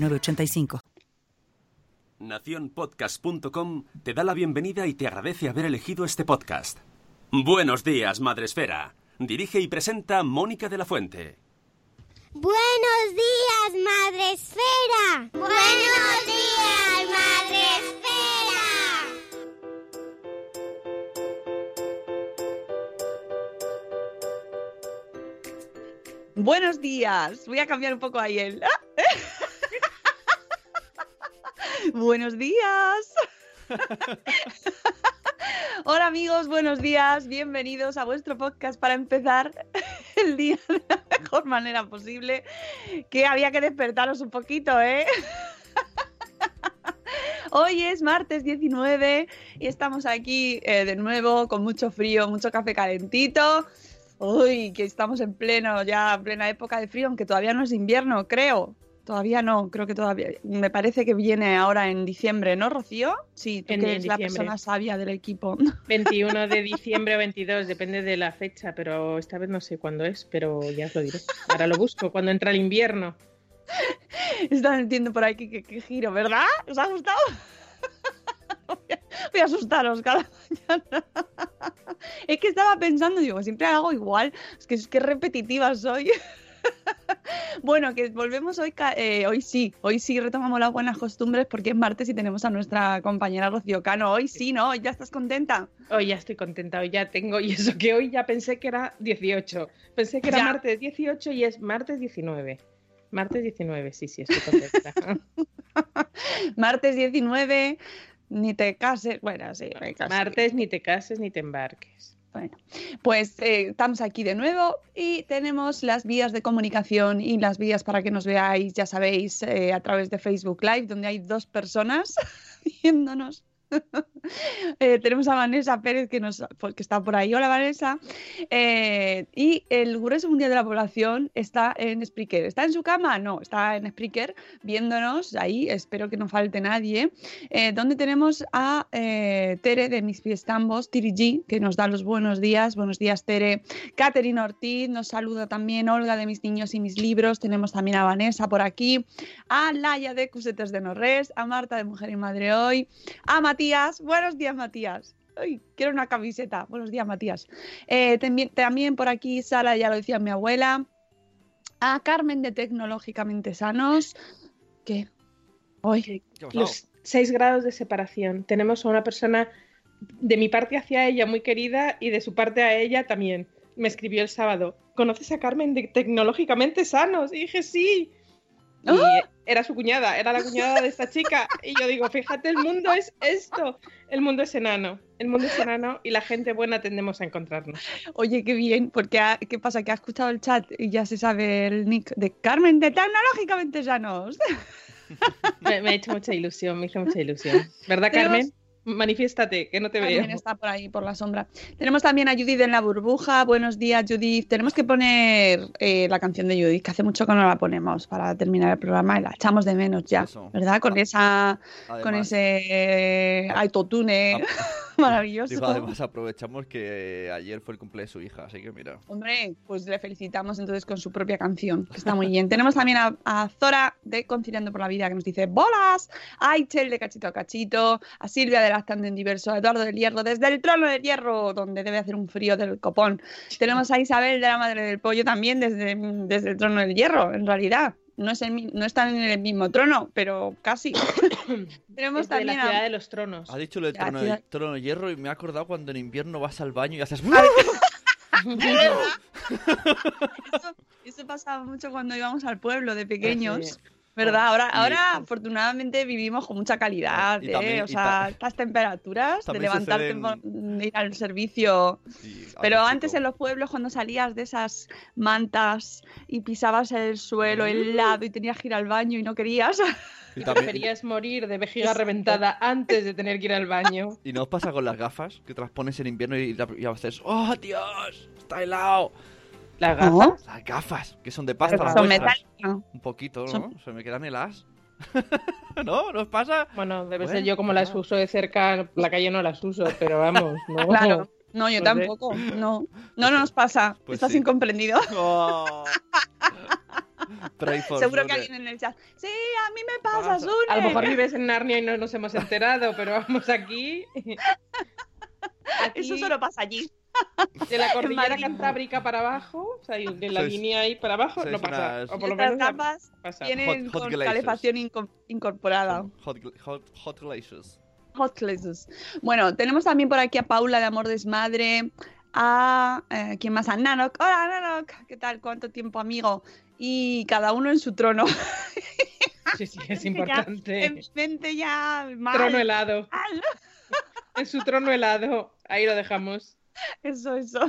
906985. Naciónpodcast.com te da la bienvenida y te agradece haber elegido este podcast. Buenos días, Madresfera. Dirige y presenta Mónica de la Fuente. Buenos días, Madre Esfera. Buenos días, Madre Esfera. Buenos días. Voy a cambiar un poco ahí el. Buenos días. Hola amigos, buenos días. Bienvenidos a vuestro podcast para empezar el día de la mejor manera posible. Que había que despertaros un poquito, ¿eh? Hoy es martes 19 y estamos aquí eh, de nuevo con mucho frío, mucho café calentito. Uy, que estamos en pleno, ya en plena época de frío, aunque todavía no es invierno, creo. Todavía no, creo que todavía. Me parece que viene ahora en diciembre, ¿no, Rocío? Sí, tú En- que eres la persona sabia del equipo. 21 de diciembre o 22, depende de la fecha, pero esta vez no sé cuándo es, pero ya os lo diré. Ahora lo busco, cuando entra el invierno. Están entiendo por aquí que, que giro, ¿verdad? ¿Os ha gustado? Voy a- Voy a asustaros cada mañana. Es que estaba pensando, digo, siempre hago igual. Es que es que repetitiva soy. Bueno, que volvemos hoy, eh, hoy sí, hoy sí retomamos las buenas costumbres porque es martes y tenemos a nuestra compañera Rocío Cano. Hoy sí, ¿no? ¿Ya estás contenta? Hoy ya estoy contenta, hoy ya tengo, y eso que hoy ya pensé que era 18. Pensé que era Ya. martes 18 y es martes 19. Martes 19, sí, sí, estoy contenta. Martes 19, ni te cases. Bueno, sí, me caso. martes ni te cases ni te embarques. Bueno, pues eh, estamos aquí de nuevo y tenemos las vías de comunicación y las vías para que nos veáis, ya sabéis, eh, a través de Facebook Live, donde hay dos personas viéndonos. Eh, tenemos a Vanessa Pérez que, nos, pues, que está por ahí. Hola Vanessa. Eh, y el grueso mundial de la población está en Spreaker. ¿Está en su cama? No, está en Spreaker viéndonos ahí. Espero que no falte nadie. Eh, donde tenemos a eh, Tere de Mis Pies Tambos, Tiri G, que nos da los buenos días. Buenos días, Tere. Catherine Ortiz nos saluda también. Olga de Mis Niños y Mis Libros. Tenemos también a Vanessa por aquí. A Laia de Cusetes de Norres. A Marta de Mujer y Madre Hoy. A Matías. Buenos días, Matías. Ay, quiero una camiseta. Buenos días, Matías. Eh, también, también por aquí, Sara, ya lo decía mi abuela. A Carmen de Tecnológicamente Sanos. ¿Qué? Hoy. Los 6 grados de separación. Tenemos a una persona de mi parte hacia ella muy querida y de su parte a ella también. Me escribió el sábado. ¿Conoces a Carmen de Tecnológicamente Sanos? Y dije, sí. Y ¡Ah! era su cuñada, era la cuñada de esta chica. Y yo digo, fíjate, el mundo es esto. El mundo es enano. El mundo es enano y la gente buena tendemos a encontrarnos. Oye, qué bien, porque ha- ¿qué pasa? Que ha escuchado el chat y ya se sabe el nick de Carmen de Tecnológicamente Sanos. Me, me ha hecho mucha ilusión, me hizo mucha ilusión. ¿Verdad, Tenemos- Carmen? Manifiéstate, que no te veo. También está por ahí, por la sombra. Tenemos también a Judith en la burbuja. Buenos días, Judith. Tenemos que poner eh, la canción de Judith, que hace mucho que no la ponemos para terminar el programa y la echamos de menos ya, Eso. ¿verdad? Con esa, con Además- ese eh, autotune maravilloso. Digo, además aprovechamos que eh, ayer fue el cumple de su hija, así que mira. Hombre, pues le felicitamos entonces con su propia canción, que está muy bien. Tenemos también a, a Zora de Conciliando por la Vida, que nos dice ¡Bolas! A Aichel de Cachito a Cachito, a Silvia de Lactando en Diverso, Eduardo del Hierro, desde el trono del Hierro, donde debe hacer un frío del copón. Tenemos a Isabel de la Madre del Pollo también desde, desde el trono del Hierro, en realidad. No, es el no están en el mismo trono, pero casi. Tenemos Es de la también ciudad a... de los tronos. Ha dicho el Ya, trono, de, trono de hierro y me ha acordado cuando en invierno vas al baño y haces. Eso, eso pasaba mucho cuando íbamos al pueblo de pequeños. ¿Verdad? Ahora, Y- ahora afortunadamente vivimos con mucha calidad, Y ¿eh? también- o sea, ta- estas temperaturas de levantarte, suceden- ir al servicio. Pero antes chico. en los pueblos, cuando salías de esas mantas y pisabas el suelo helado y tenías que ir al baño y no querías, Y, también- preferías morir de vejiga reventada antes de tener que ir al baño. y no os pasa con las gafas, que te las pones en invierno y, y a veces, ¡oh, Dios! ¡Está helado! Las ¿No? gafas. Las gafas, que son de pasta las son metálicas. Un poquito, ¿no? Son- Se me quedan heladas. ¿No? ¿No os pasa? Bueno, debe Bueno, ser yo como las uso de cerca, la calle no las uso, pero vamos, no. Claro. No, yo No sé. tampoco. No, no, no nos pasa. Pues Estás sí. incomprendido. Oh. Seguro que alguien en el chat. Sí, a mí me pasa, Pasa. Sune. A lo mejor vives en Narnia y no nos hemos enterado, pero vamos aquí. Aquí, Eso solo pasa allí. De la cordillera cantábrica para abajo, o sea, de la Sois- línea ahí para abajo, no pasa. unas- O por lo menos gafas pasa. tienen Hot- hot con glazers. calefacción inco- incorporada. Hot, gl- hot, hot glaciers. Hot glazes. Bueno, tenemos también por aquí a Paula de Amor Desmadre, a eh, ¿quién más? A Nanok. Hola Nanok, ¿qué tal? ¿Cuánto tiempo, amigo? Y cada uno en su trono. Sí, sí, es importante. mi mente ya mal. Trono helado. mal. En su trono helado. Ahí lo dejamos. Eso, eso.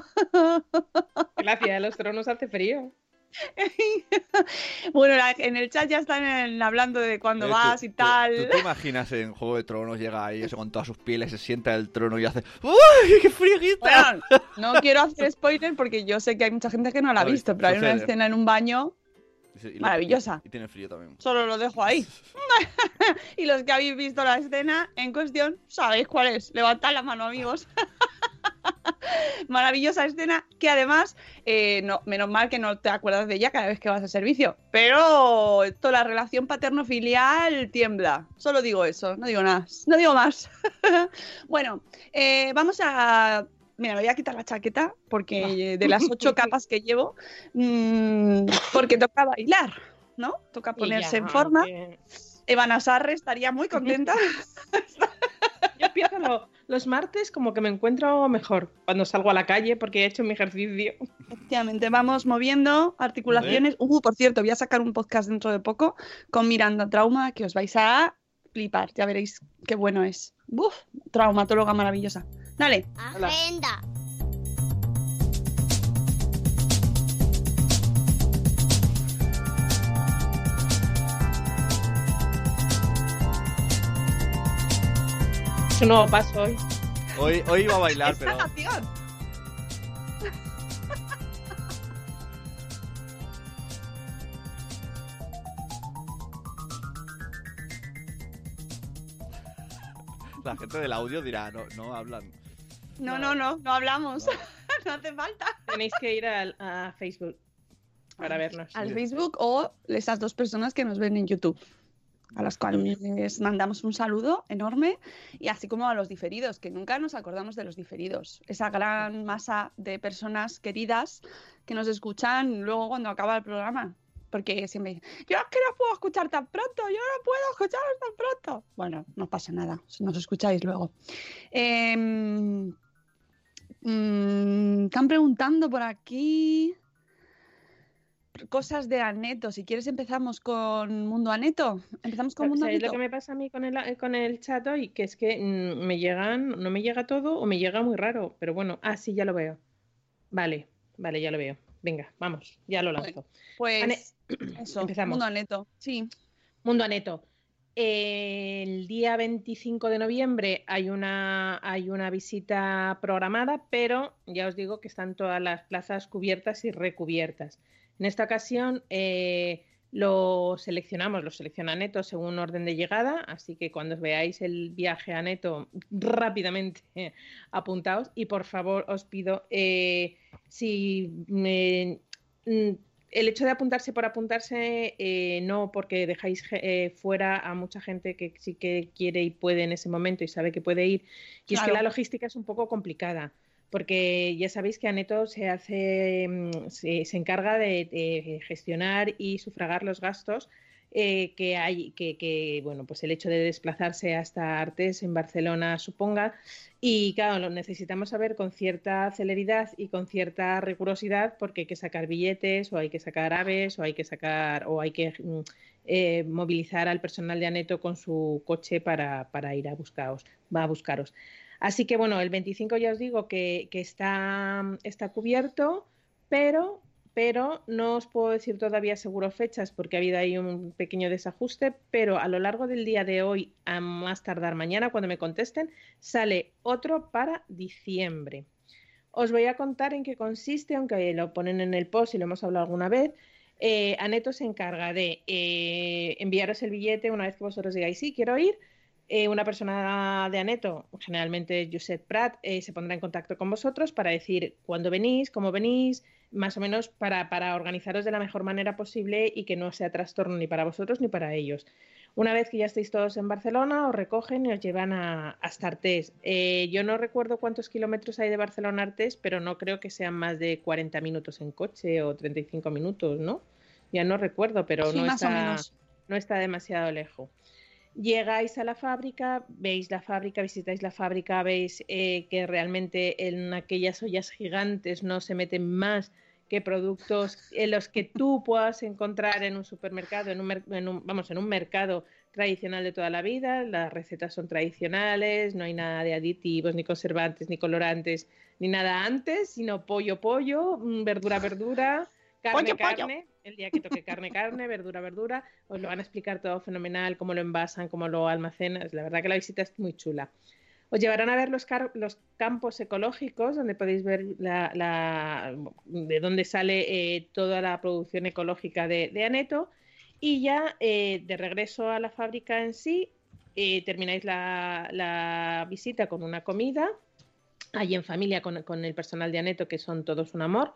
Gracias, de los tronos hace frío. bueno, la- en el chat ya están hablando de cuándo Eh, tú- vas y tú- tal. ¿Tú te imaginas en Juego de Tronos llega ahí eso con todas sus pieles, se sienta en el trono y hace ¡Uy, qué friguita! Bueno, no quiero hacer spoiler porque yo sé que hay mucha gente que no la ha visto, pero hay una escena en un baño, Y Maravillosa. Y, tiene frío también. solo lo dejo ahí. y los que habéis visto la escena en cuestión, sabéis cuál es. Levantad la mano, amigos. Maravillosa escena que además, eh, no, menos mal que no te acuerdas de ella cada vez que vas al servicio, pero toda la relación paterno-filial tiembla. Solo digo eso, no digo nada, no digo más. bueno, eh, vamos a... Mira, me voy a quitar la chaqueta porque de las ocho capas que llevo, mm, porque toca bailar, ¿no? Toca ponerse ya, en forma. que- Eva Sarre estaría muy contenta. Yo empiezo lo- los martes como que me encuentro mejor cuando salgo a la calle porque he hecho mi ejercicio. Efectivamente, vamos moviendo articulaciones. Uh, por cierto, voy a sacar un podcast dentro de poco con Miranda Trauma que os vais a flipar. Ya veréis qué bueno es. Uf, traumatóloga maravillosa. Dale. Agenda. Es un nuevo paso hoy. Hoy, hoy iba a bailar, pero. Canción. La gente del audio dirá, no, no hablan. No, no, no, no hablamos. no hace falta. Tenéis que ir al- a, Facebook para vernos. Al Facebook o esas dos personas que nos ven en YouTube. A las cuales les mandamos un saludo enorme y así como a los diferidos, que nunca nos acordamos de los diferidos. Esa gran masa de personas queridas que nos escuchan luego cuando acaba el programa. Porque siempre dicen, yo es que no puedo escuchar tan pronto, yo no puedo escuchar tan pronto. Bueno, no pasa nada, si nos escucháis luego. Em, mm, están preguntando por aquí cosas de Aneto. Si quieres empezamos con Mundo Aneto. Empezamos con Mundo ¿Sabéis lo Aneto. que me pasa a mí con el, con el chat hoy? Que es que mm, me llegan, no me llega todo o me llega muy raro. Pero bueno, ah, sí, ya lo veo. Vale, vale, ya lo veo. Venga, vamos, ya lo lanzo. Pues Ane- eso, Empezamos. Mundo Aneto. Sí. Mundo Aneto. El día 25 de noviembre hay una, hay una visita programada, pero ya os digo que están todas las plazas cubiertas y recubiertas. En esta ocasión eh, lo seleccionamos, lo selecciona Neto según orden de llegada, así que cuando veáis el viaje a Neto, rápidamente apuntaos. Y por favor os pido eh, si me el hecho de apuntarse por apuntarse, eh, no porque dejáis eh, fuera a mucha gente que sí que quiere y puede en ese momento y sabe que puede ir. Y es que la logística es un poco complicada, porque ya sabéis que Aneto se hace, mm, se, encarga de, gestionar y sufragar los gastos eh, que hay, que, bueno, pues el hecho de desplazarse hasta Artes en Barcelona suponga. Y claro, lo necesitamos saber con cierta celeridad y con cierta rigurosidad porque hay que sacar billetes o hay que sacar aves o hay que sacar o hay que mm, eh, movilizar al personal de Aneto con su coche para, para ir a buscaros, va a buscaros. Así que bueno, el 25 ya os digo que, está, está cubierto, pero pero no os puedo decir todavía seguro fechas porque ha habido ahí un pequeño desajuste, pero a lo largo del día de hoy, a más tardar mañana, cuando me contesten, sale otro para diciembre. Os voy a contar en qué consiste, aunque lo ponen en el post y lo hemos hablado alguna vez. Eh, Aneto se encarga de eh, enviaros el billete una vez que vosotros digáis sí, quiero ir. Eh, una persona de Aneto, generalmente Josep Prat, se pondrá en contacto con vosotros para decir cuándo venís, cómo venís, más o menos para, para, organizaros de la mejor manera posible y que no sea trastorno ni para vosotros ni para ellos. Una vez que ya estéis todos en Barcelona, os recogen y os llevan a, hasta Artés. Eh, yo no recuerdo cuántos kilómetros hay de Barcelona a Artés, pero no creo que sean más de 40 minutos en coche o 35 minutos, ¿no? Ya no recuerdo, pero no, está, no está demasiado lejos. Llegáis a la fábrica, veis la fábrica, visitáis la fábrica, veis eh, que realmente en aquellas ollas gigantes no se meten más que productos en los que tú puedas encontrar en un supermercado, en un, vamos, en un mercado tradicional de toda la vida. Las recetas son tradicionales, no hay nada de aditivos, ni conservantes, ni colorantes, ni nada antes, sino pollo, pollo, mm, verdura, verdura, carne, carne el día que toque carne, carne, verdura, verdura, os lo van a explicar todo fenomenal, cómo lo envasan, cómo lo almacenan. La verdad que la visita es muy chula. Os llevarán a ver los, campos ecológicos, donde podéis ver la, de dónde sale eh, toda la producción ecológica de, Aneto. Y ya eh, de regreso a la fábrica en sí, eh, termináis la, visita con una comida, allí en familia con, con el personal de Aneto, que son todos un amor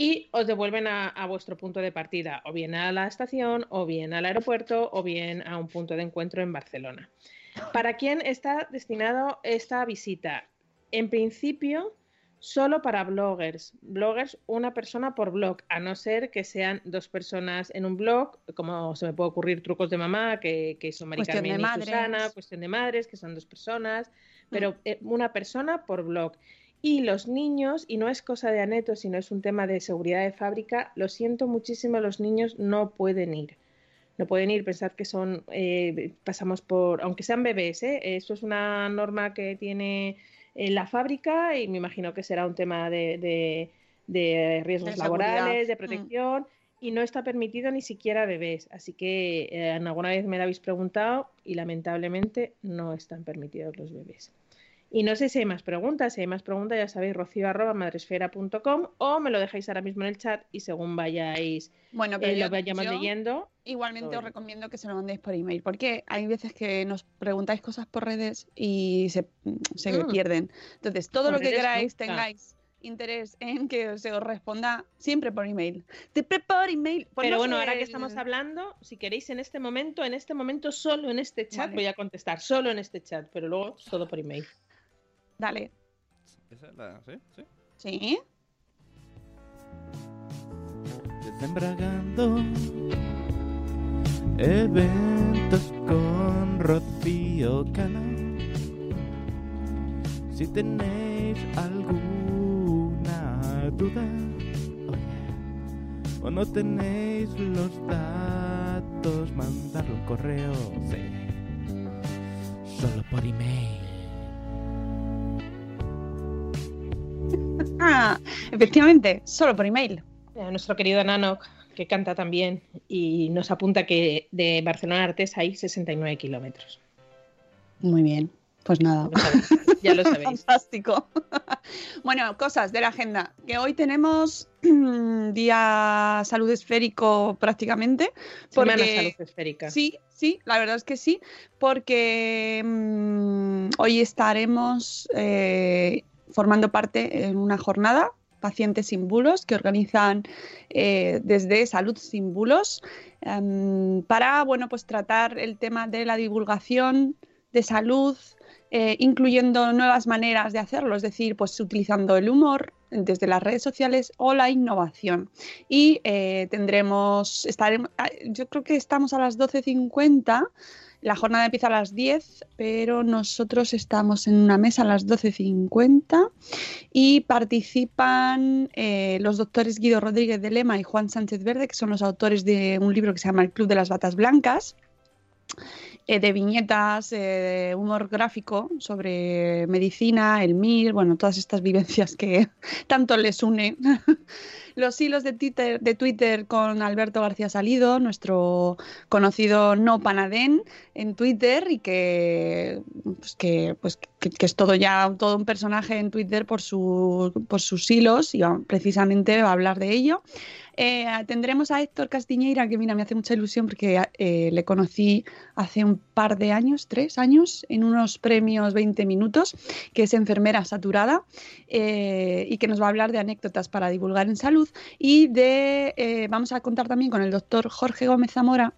y os devuelven a, vuestro punto de partida, o bien a la estación, o bien al aeropuerto, o bien a un punto de encuentro en Barcelona. ¿Para quién está destinado esta visita? En principio, solo para bloggers. Bloggers, una persona por blog, a no ser que sean dos personas en un blog, como se me puede ocurrir trucos de mamá, que, son Mari Carmen y Susana, cuestión de madres, que son dos personas, pero eh, una persona por blog. Y los niños, y no es cosa de Aneto, sino es un tema de seguridad de fábrica, lo siento muchísimo, los niños no pueden ir. No pueden ir, pensar que son, eh, pasamos por, aunque sean bebés, ¿eh? esto es una norma que tiene en la fábrica y me imagino que será un tema de, de, riesgos laborales, de mm. protección. y no está permitido ni siquiera bebés. Así que eh, alguna vez me lo habéis preguntado y lamentablemente no están permitidos los bebés. Y no sé si hay más preguntas. Si hay más preguntas, ya sabéis, rocío.madresfera.com o me lo dejáis ahora mismo en el chat y según vayáis bueno, pero eh, lo vayamos leyendo. Igualmente os recomiendo que se lo mandéis por email, porque hay veces que nos preguntáis cosas por redes y se, se mm. pierden. Entonces, todo lo que queráis, tengáis interés en que se os responda siempre por email. Te por email. Pero bueno, ahora que estamos hablando, si queréis en este momento, en este momento, solo en este chat, voy a contestar, solo en este chat, pero luego todo por email. Dale. ¿Esa es la. ¿Sí? ¿Sí? ¿Sí? Desembragando eventos con Rocío Cano. Si tenéis alguna duda o no tenéis los datos, mandadlo un correo, sí. Solo por email. Ah, efectivamente, solo por email. A nuestro querido Nano, que canta también, y nos apunta que de Barcelona a Artes hay 69 kilómetros. Muy bien. Pues nada. Ya lo sabéis. Fantástico. bueno, cosas de la agenda. Que hoy tenemos día salud esférico prácticamente. Semana salud esférica. Sí, sí, la verdad es que sí. Porque mm, hoy estaremos eh, formando parte en una jornada pacientes sin bulos que organizan eh, desde Salud sin bulos em, para bueno pues tratar el tema de la divulgación de salud eh, incluyendo nuevas maneras de hacerlo, es decir, pues utilizando el humor desde las redes sociales o la innovación. Y eh, tendremos, estaremos, ah, yo creo que estamos a las 12.50. La jornada empieza a las 10, pero nosotros estamos en una mesa a las 12.50 y participan eh, los doctores Guido Rodríguez de Lema y Juan Sánchez Verde, que son los autores de un libro que se llama El Club de las Batas Blancas. Eh, de viñetas, eh, humor gráfico sobre medicina, el MIR, bueno, todas estas vivencias que tanto les une. Los hilos de Twitter, de Twitter con Alberto García Salido, nuestro conocido no panadén en Twitter y que, pues que, pues que, es todo ya todo un personaje en Twitter por, su, por sus hilos y precisamente va a hablar de ello. Eh, tendremos a Héctor Castiñeira, que mira, me hace mucha ilusión porque eh, le conocí hace un par de años, tres años, en unos premios 20 minutos, que es enfermera saturada eh, y que nos va a hablar de anécdotas para divulgar en salud y de, vamos a contar también con el doctor Jorge Gómez Zamora,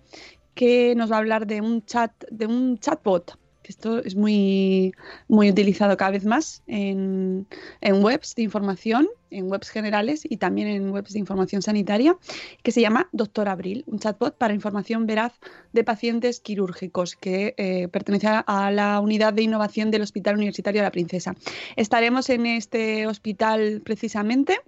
que nos va a hablar de un chat, de un chatbot esto es muy, muy utilizado cada vez más en, webs de información, en webs generales y también en webs de información sanitaria, que se llama Doctor Abril, un chatbot para información veraz de pacientes quirúrgicos que eh, pertenece a la unidad de innovación del Hospital Universitario de la Princesa. Estaremos en este hospital precisamente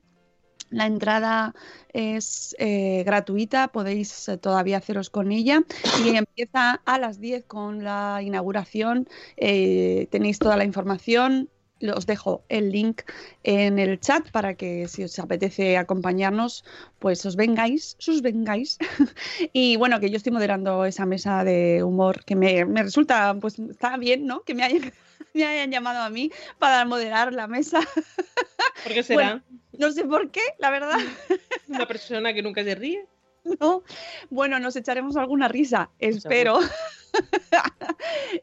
la entrada es eh, gratuita, podéis eh, todavía haceros con ella y empieza a las 10 con la inauguración. Eh, tenéis toda la información. Os dejo el link en el chat para que si os apetece acompañarnos, pues os vengáis, sus vengáis. y bueno, que yo estoy moderando esa mesa de humor que me, resulta, pues está bien, ¿no? Que me hayan, me hayan llamado a mí para moderar la mesa. ¿Por qué será? No sé por qué, la verdad. Una persona que nunca se ríe. No. Bueno, nos echaremos alguna risa, espero.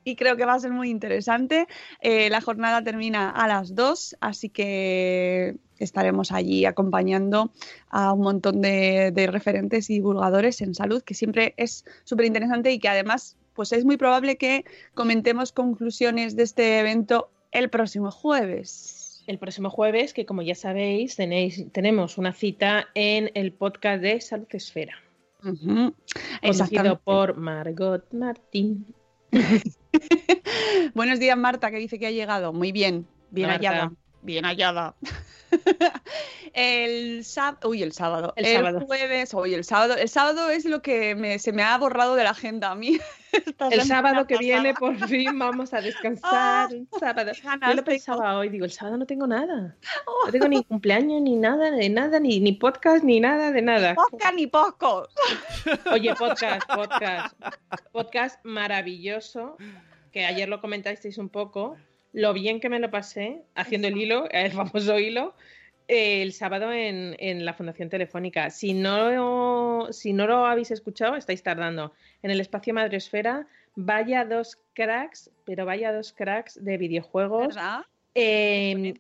y creo que va a ser muy interesante. Eh, la jornada termina a las 2, así que estaremos allí acompañando a un montón de, de referentes y divulgadores en salud, que siempre es súper interesante y que además pues es muy probable que comentemos conclusiones de este evento el próximo jueves el próximo jueves, que como ya sabéis, tenéis, tenemos una cita en el podcast de Salud Esfera. Conocido por Margot Martín. Buenos días, Marta, que dice que ha llegado. Muy bien, bien hallada. Bien hallada. el sábado, uy, el sábado, el, jueves, uy, el sábado, el sábado es lo que se me ha borrado de la agenda a mí. el sábado que viene por fin vamos a descansar. sábado. Yo lo pensaba hoy, digo, el sábado no tengo nada. No tengo ni cumpleaños, ni nada, de nada, ni, ni podcast, ni nada, de nada. Podcast ni podcast. Oye, podcast, podcast. Podcast maravilloso, que ayer lo comentasteis un poco. Lo bien que me lo pasé haciendo el hilo, el famoso hilo, el sábado en, en, la Fundación Telefónica. Si no, si no lo habéis escuchado, estáis tardando. En el espacio Madresfera, vaya dos cracks, pero vaya dos cracks de videojuegos. Eh,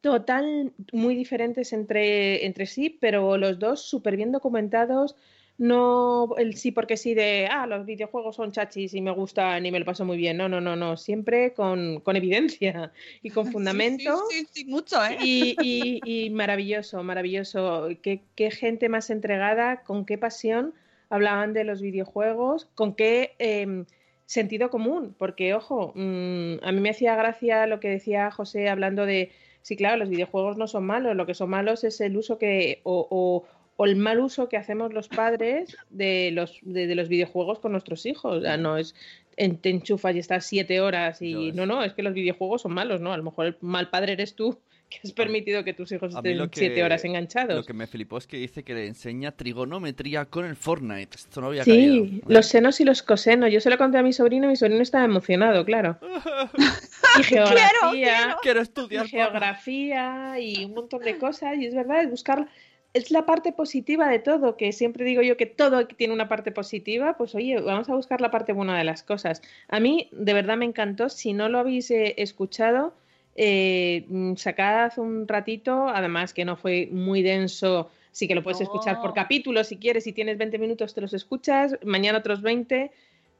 total, muy diferentes entre, entre sí, pero los dos súper bien documentados, no el sí porque sí de, ah, los videojuegos son chachis y me gustan y me lo paso muy bien. No, no, no, no, siempre con, con evidencia y con fundamento. Sí, sí, sí, mucho, ¿eh? Y, y, y maravilloso, maravilloso. ¿Qué, ¿Qué, gente más entregada, con qué pasión hablaban de los videojuegos, con qué eh, sentido común. Porque, ojo, mmm, a mí me hacía gracia lo que decía José hablando de, sí, claro, los videojuegos no son malos, lo que son malos es el uso que... o, o o el mal uso que hacemos los padres de los, de, los videojuegos con nuestros hijos. O sea, no es te enchufas y estás siete horas y no, no, es que los videojuegos son malos, ¿no? A lo mejor el mal padre eres tú que has permitido que tus hijos estén que- siete horas enganchados. Lo que me flipó es que dice que le enseña trigonometría con el Fortnite. Esto no había caído. Sí, los senos y los cosenos. Yo se lo conté a mi sobrino y mi sobrino estaba emocionado, claro. Y geografía, Quiero y estudiar. papá. geografía y un montón de cosas. Y es verdad, es buscar. Es la parte positiva de todo, que siempre digo yo que todo tiene una parte positiva, pues oye, vamos a buscar la parte buena de las cosas. A mí, de verdad, me encantó. Si no lo habéis eh, escuchado, eh, mm, sacad un ratito, además que no fue muy denso, sí que lo puedes escuchar por capítulo si quieres, si tienes 20 minutos te los escuchas, mañana otros 20.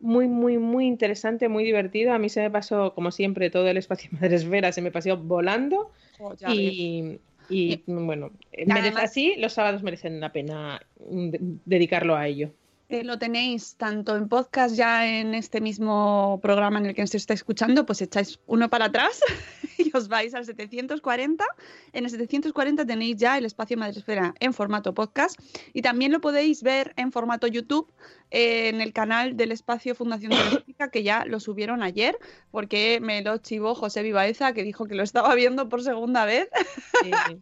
Muy, muy, muy interesante, muy divertido. A mí se me pasó, como siempre, todo el espacio Madresfera se me pasó volando. Oh, ves. Y, y, bueno, eh, merece- así los sábados merecen la pena mm, de- dedicarlo a ello. Eh, lo tenéis tanto en podcast ya en este mismo programa en el que se está escuchando, pues echáis uno para atrás y os vais al 740. En el 740 tenéis ya el espacio Madresfera en formato podcast y también lo podéis ver en formato YouTube eh, en el canal del espacio Fundación Telefónica que ya lo subieron ayer porque me lo chivó José Vivaeza que dijo que lo estaba viendo por segunda vez. Sí, sí.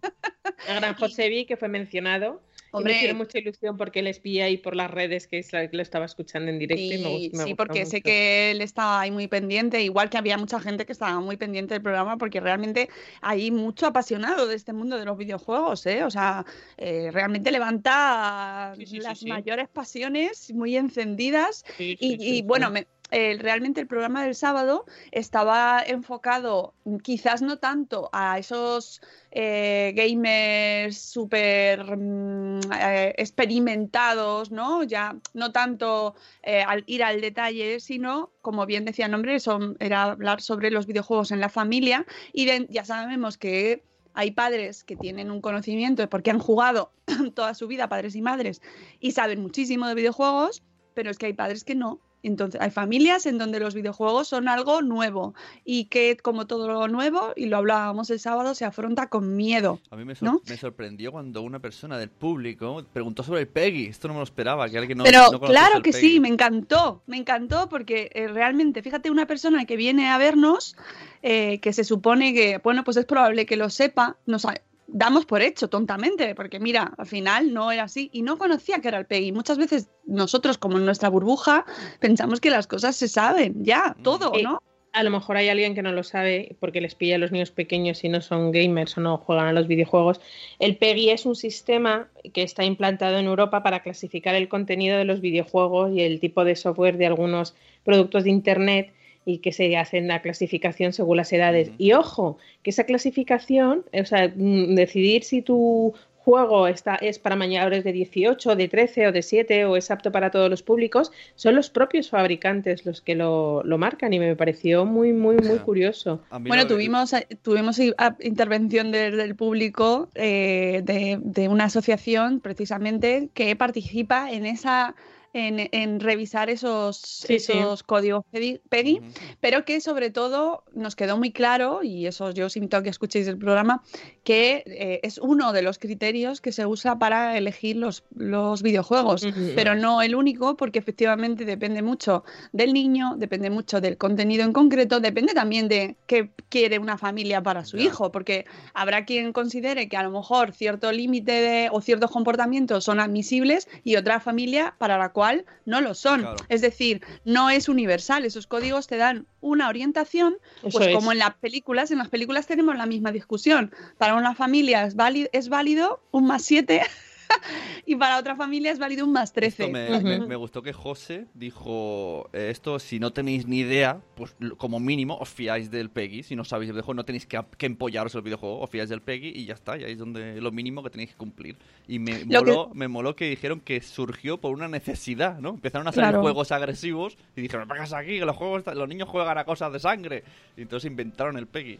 El gran Josebi, que fue mencionado. Y Hombre. me hicieron mucha ilusión porque les vi ahí por las redes que lo estaba escuchando en directo. y me Sí, gust- me sí, gustó porque sé que él estaba ahí muy pendiente, igual que había mucha gente que estaba muy pendiente del programa, porque realmente hay mucho apasionado de este mundo de los videojuegos, ¿eh? O sea, eh, realmente levanta Sí, sí, sí, las sí. mayores pasiones muy encendidas. Sí, Y, sí, y, sí, bueno, sí. me- realmente el programa del sábado estaba enfocado quizás no tanto a esos eh, gamers súper mm, eh, experimentados, ¿no? Ya no tanto eh, al ir al detalle, sino, como bien decía el nombre, son, era hablar sobre los videojuegos en la familia y ya sabemos que hay padres que tienen un conocimiento porque han jugado toda su vida, padres y madres, y saben muchísimo de videojuegos, pero es que hay padres que no. Entonces, hay familias en donde los videojuegos son algo nuevo y que, como todo lo nuevo, y lo hablábamos el sábado, se afronta con miedo. A mí me, sor- ¿No? me sorprendió cuando una persona del público preguntó sobre el Peggy. Esto no me lo esperaba, que alguien no Pero no claro que Peggy. sí, me encantó, me encantó porque eh, realmente, fíjate, una persona que viene a vernos, eh, que se supone que, bueno, pues es probable que lo sepa, nos ha- damos por hecho tontamente, porque mira, al final no era así y no conocía que era el PEGI. Muchas veces nosotros, como en nuestra burbuja, pensamos que las cosas se saben ya, todo, Eh, ¿no? A lo mejor hay alguien que no lo sabe porque les pilla a los niños pequeños y no son gamers o no juegan a los videojuegos. El PEGI es un sistema que está implantado en Europa para clasificar el contenido de los videojuegos y el tipo de software de algunos productos de Internet y que se hacen la clasificación según las edades. Y ojo, que esa clasificación, o sea, mm, decidir si tu juego está, es para mayores de 18, de 13 o de 7 o es apto para todos los públicos, son los propios fabricantes los que lo, lo marcan y me pareció muy, muy, muy curioso. Bueno, tuvimos, eh, tuvimos intervención de- del público eh, de, de una asociación precisamente que participa en esa en, en revisar esos, Sí, sí. esos códigos PEGI, pero que sobre todo nos quedó muy claro, y eso yo os invito a que escuchéis el programa, que eh, es uno de los criterios que se usa para elegir los, los videojuegos, pero no el único, porque efectivamente depende mucho del niño, depende mucho del contenido en concreto, depende también de qué quiere una familia para su hijo, porque habrá quien considere que a lo mejor cierto límite de- o ciertos comportamientos son admisibles y otra familia para la cual no lo son. Claro. Es decir, no es universal, esos códigos te dan una orientación, Eso pues es. como en las películas, en las películas tenemos la misma discusión. Para una familia es válido, es válido un más 7 y para otra familia es válido un más 13. Esto me, me- Ujú. me gustó que José dijo eh, esto, si no tenéis ni idea, pues como mínimo os fiáis del Peggy, si no sabéis el videojuego no tenéis que, que empollaros el videojuego, os fiáis del Peggy y ya está, y ahí es donde lo mínimo que tenéis que cumplir. Y me Lo que- moló, me moló que dijeron que surgió por una necesidad, ¿no? Empezaron a salir Claro. juegos agresivos y dijeron, ¿qué aquí? Que los, juegos, los niños juegan a cosas de sangre. Y entonces inventaron el Peggy.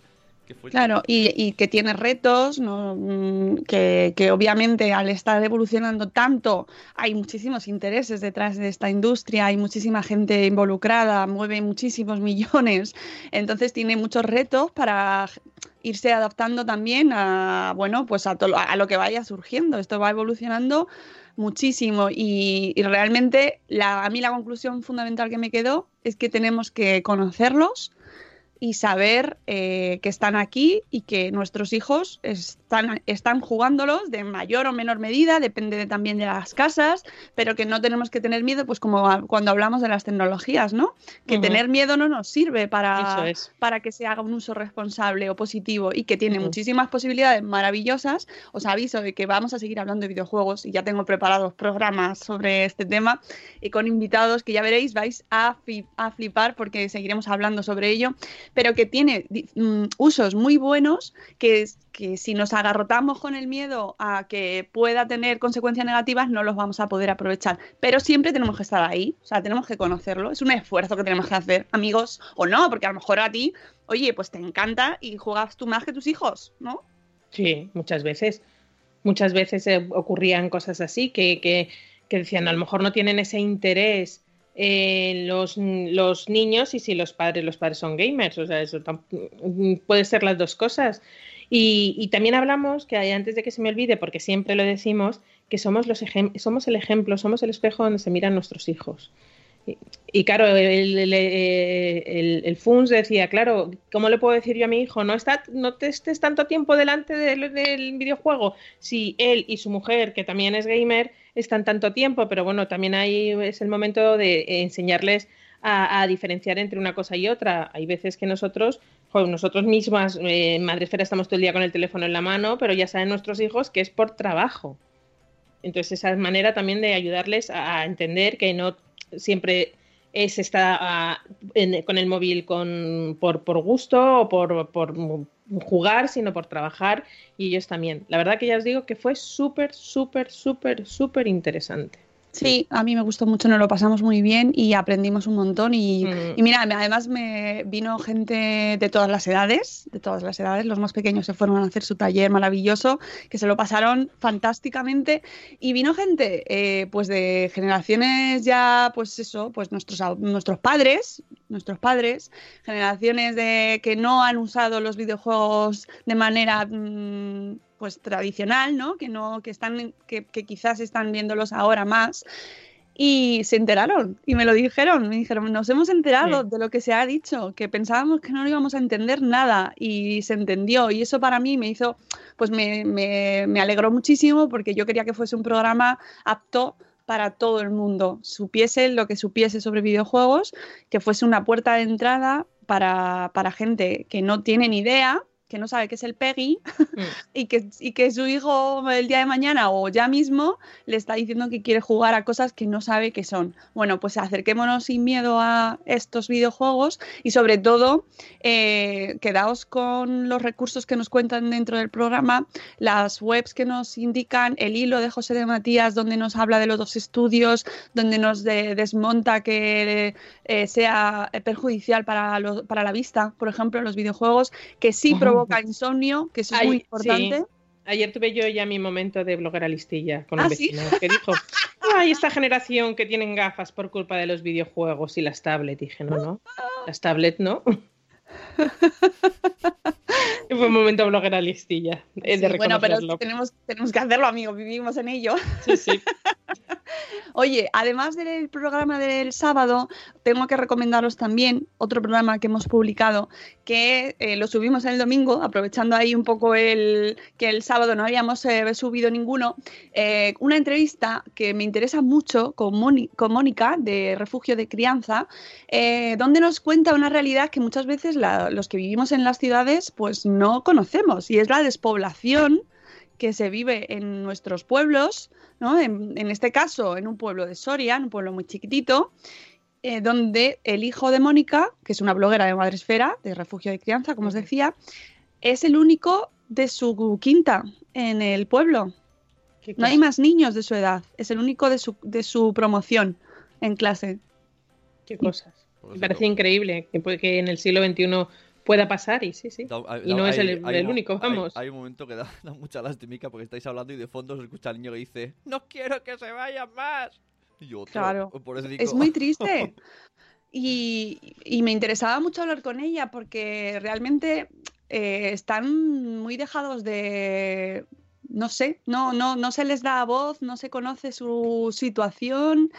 Que fue Claro, y, y que tiene retos, ¿no? Mm, que, que obviamente al estar evolucionando tanto, hay muchísimos intereses detrás de esta industria, hay muchísima gente involucrada, mueve muchísimos millones, entonces tiene muchos retos para irse adaptando también a, bueno, pues a, to- a lo que vaya surgiendo. Esto va evolucionando muchísimo y, y realmente la, a mí la conclusión fundamental que me quedó es que tenemos que conocerlos y saber eh, que están aquí y que nuestros hijos están, están jugándolos de mayor o menor medida, depende también de las casas, pero que no tenemos que tener miedo, pues como cuando hablamos de las tecnologías, ¿no? Que tener miedo no nos sirve para, para que se haga un uso responsable o positivo y que tiene muchísimas posibilidades maravillosas. Os aviso de que vamos a seguir hablando de videojuegos y ya tengo preparados programas sobre este tema y con invitados que ya veréis vais a, a flipar porque seguiremos hablando sobre ello pero que tiene mm, usos muy buenos que, que si nos agarrotamos con el miedo a que pueda tener consecuencias negativas, no los vamos a poder aprovechar. Pero siempre tenemos que estar ahí, o sea, tenemos que conocerlo. Es un esfuerzo que tenemos que hacer, amigos, o no, porque a lo mejor a ti, oye, pues te encanta y juegas tú más que tus hijos, ¿no? Sí, muchas veces. Muchas veces eh, ocurrían cosas así que, que, que decían, a lo mejor no tienen ese interés eh, los, los, niños y si los padres, los padres son gamers, o sea, eso puede ser las dos cosas. Y, también hablamos, que antes de que se me olvide, porque siempre lo decimos, que somos, los somos el ejemplo, somos el espejo donde se miran nuestros hijos. Y, claro, el, el, el, FUNS decía, claro, ¿cómo le puedo decir yo a mi hijo? No, está, no estés tanto tiempo delante del, del videojuego. Si él y su mujer, que también es gamer, están tanto tiempo, pero bueno, también ahí es el momento de enseñarles a, diferenciar entre una cosa y otra. Hay veces que nosotros, nosotros mismas, eh, Madresfera, estamos todo el día con el teléfono en la mano, pero ya saben nuestros hijos que es por trabajo. Entonces, esa es manera también de ayudarles a, entender que no siempre es estar ah, con el móvil con, por, por gusto o por, por jugar, sino por trabajar y ellos también. La verdad que ya os digo que fue súper, súper, súper, súper interesante. Sí, a mí me gustó mucho, nos lo pasamos muy bien y aprendimos un montón. Y, mm. mira, además me vino gente de todas las edades, de todas las edades. Los más pequeños se fueron a hacer su taller maravilloso, que se lo pasaron fantásticamente. Y vino gente, eh, pues de generaciones ya, pues eso, pues nuestros, nuestros padres, nuestros padres, generaciones de que no han usado los videojuegos de manera mm, pues tradicional, ¿no? Que no, que están, que, quizás están viéndolos ahora más. Y se enteraron y me lo dijeron, me dijeron, nos hemos enterado de lo que se ha dicho, que pensábamos que no íbamos a entender nada y se entendió. Y eso para mí me hizo, pues me, me, me alegró muchísimo porque yo quería que fuese un programa apto para todo el mundo, supiese lo que supiese sobre videojuegos, que fuese una puerta de entrada para, para gente que no tiene ni idea que no sabe qué es el PEGI mm. y, que, y que su hijo el día de mañana o ya mismo le está diciendo que quiere jugar a cosas que no sabe qué son. Bueno, pues acerquémonos sin miedo a estos videojuegos y sobre todo eh, quedaos con los recursos que nos cuentan dentro del programa, las webs que nos indican, el hilo de José de Matías donde nos habla de los dos estudios, donde nos desmonta que eh, sea perjudicial para, para la vista, por ejemplo, los videojuegos, que sí provocan insomnio, que es muy importante. Ayer tuve yo ya mi momento de bloguera listilla con un ¿Ah, vecino que dijo, ay, esta generación que tienen gafas por culpa de los videojuegos y las tablets. Dije, no, no, las tablets no. Fue un momento bloguera listilla. bueno, pero tenemos, tenemos que hacerlo, amigo, vivimos en ello. Sí, sí. Oye, además del programa del sábado, tengo que recomendaros también otro programa que hemos publicado, que eh, lo subimos el domingo, aprovechando ahí un poco el que el sábado no habíamos eh, subido ninguno, eh, una entrevista que me interesa mucho con, Mónica de Refugio de Crianza, donde nos cuenta una realidad que muchas veces los que vivimos en las ciudades pues no conocemos, y es la despoblación que se vive en nuestros pueblos, en, este caso en un pueblo de Soria, en un pueblo muy chiquitito, eh, donde el hijo de Mónica, que es una bloguera de Madresfera, de refugio de crianza, como os decía, es el único de su quinta en el pueblo. No hay más niños de su edad, es el único de su, de su promoción en clase. Qué cosas. Me parece increíble que, que en el siglo XXI pueda pasar y sí, sí. y no es el, único, vamos. Hay, un momento que da, mucha lastimica porque estáis hablando y de fondo se escucha al niño que dice ¡No quiero que se vayan más! Y otro, claro, es muy triste. Y, me interesaba mucho hablar con ella porque realmente eh, están muy dejados de, no sé, no, no, no se les da voz, no se conoce su situación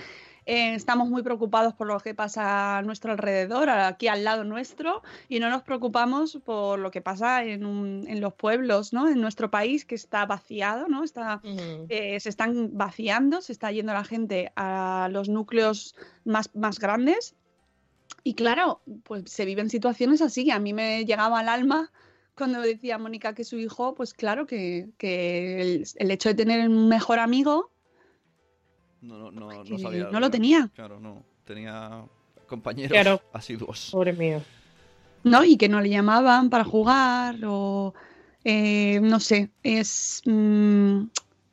eh, estamos muy preocupados por lo que pasa a nuestro alrededor, aquí al lado nuestro, y no nos preocupamos por lo que pasa en, un- en los pueblos, ¿no? En nuestro país que está vaciado, ¿no? Está, eh, se están vaciando, se está yendo la gente a los núcleos más, más grandes. Y claro, pues se viven situaciones así. A mí me llegaba al alma cuando decía Mónica que su hijo, pues claro que, que el, el hecho de tener un mejor amigo, No, no, no, no sabía. no lo tenía. Claro, no. Tenía compañeros Claro. asiduos. Pobre mío. ¿no? Y que no le llamaban para jugar o eh, no sé, es mm,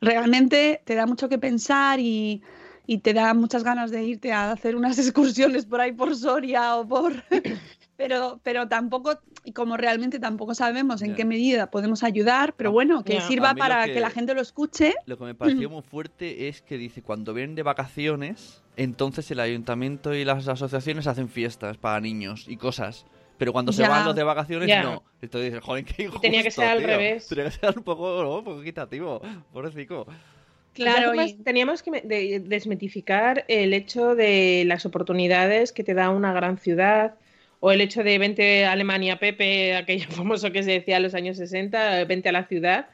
realmente te da mucho que pensar y, y te da muchas ganas de irte a hacer unas excursiones por ahí por Soria o por... Pero, pero tampoco, y como realmente tampoco sabemos en qué medida podemos ayudar, pero A- bueno, que sirva para que- que... la gente lo escuche. Lo que me pareció muy fuerte es que dice, cuando vienen de vacaciones, entonces el ayuntamiento y las asociaciones hacen fiestas para niños y cosas. Pero cuando se van los de vacaciones, no. Entonces dices, joder, qué injusto, tenía que ser al tío. revés. Tenía que ser un poco, ¿no? un poco equitativo. Pobrecito. Claro, y- teníamos que desmitificar el hecho de las oportunidades que te da una gran ciudad o el hecho de vente a Alemania, Pepe, aquello famoso que se decía en los años 60, vente a la ciudad.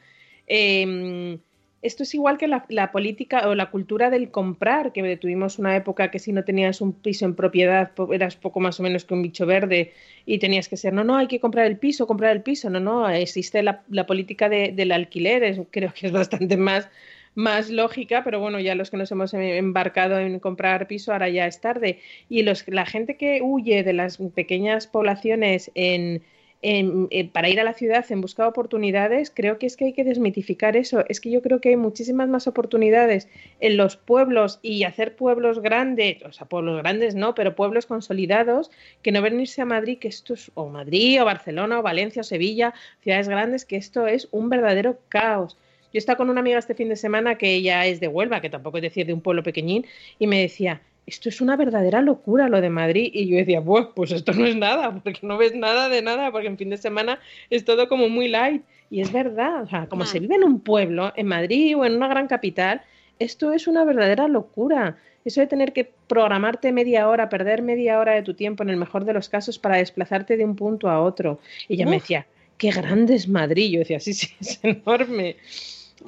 Eh, esto es igual que la, política o la cultura del comprar, que tuvimos una época que si no tenías un piso en propiedad eras poco más o menos que un bicho verde y tenías que ser, no, no, hay que comprar el piso, comprar el piso, no, no, existe la, política de- del alquiler, es- creo que es bastante más más lógica, pero bueno, ya los que nos hemos em- embarcado en comprar piso, ahora ya es tarde. Y los, la gente que huye de las pequeñas poblaciones en, en- eh, para ir a la ciudad en busca de oportunidades, creo que es que hay que desmitificar eso. Es que yo creo que hay muchísimas más oportunidades en los pueblos y hacer pueblos grandes, o sea, pueblos grandes no, pero pueblos consolidados, que no venirse a Madrid, que esto es, o Madrid, o Barcelona, o Valencia, o Sevilla, ciudades grandes, que esto es un verdadero caos. Yo estaba con una amiga este fin de semana que ella es de Huelva, que tampoco es decir de un pueblo pequeñín, y me decía, esto es una verdadera locura lo de Madrid. Y yo decía, pues, pues esto no es nada, porque no ves nada de nada, porque en fin de semana es todo como muy light. Y es verdad, o sea, como Ah. se vive en un pueblo, en Madrid o en una gran capital, esto es una verdadera locura. Eso de tener que programarte media hora, perder media hora de tu tiempo, en el mejor de los casos, para desplazarte de un punto a otro. Y ella me decía, qué grande es Madrid. Yo decía, sí, sí, es enorme.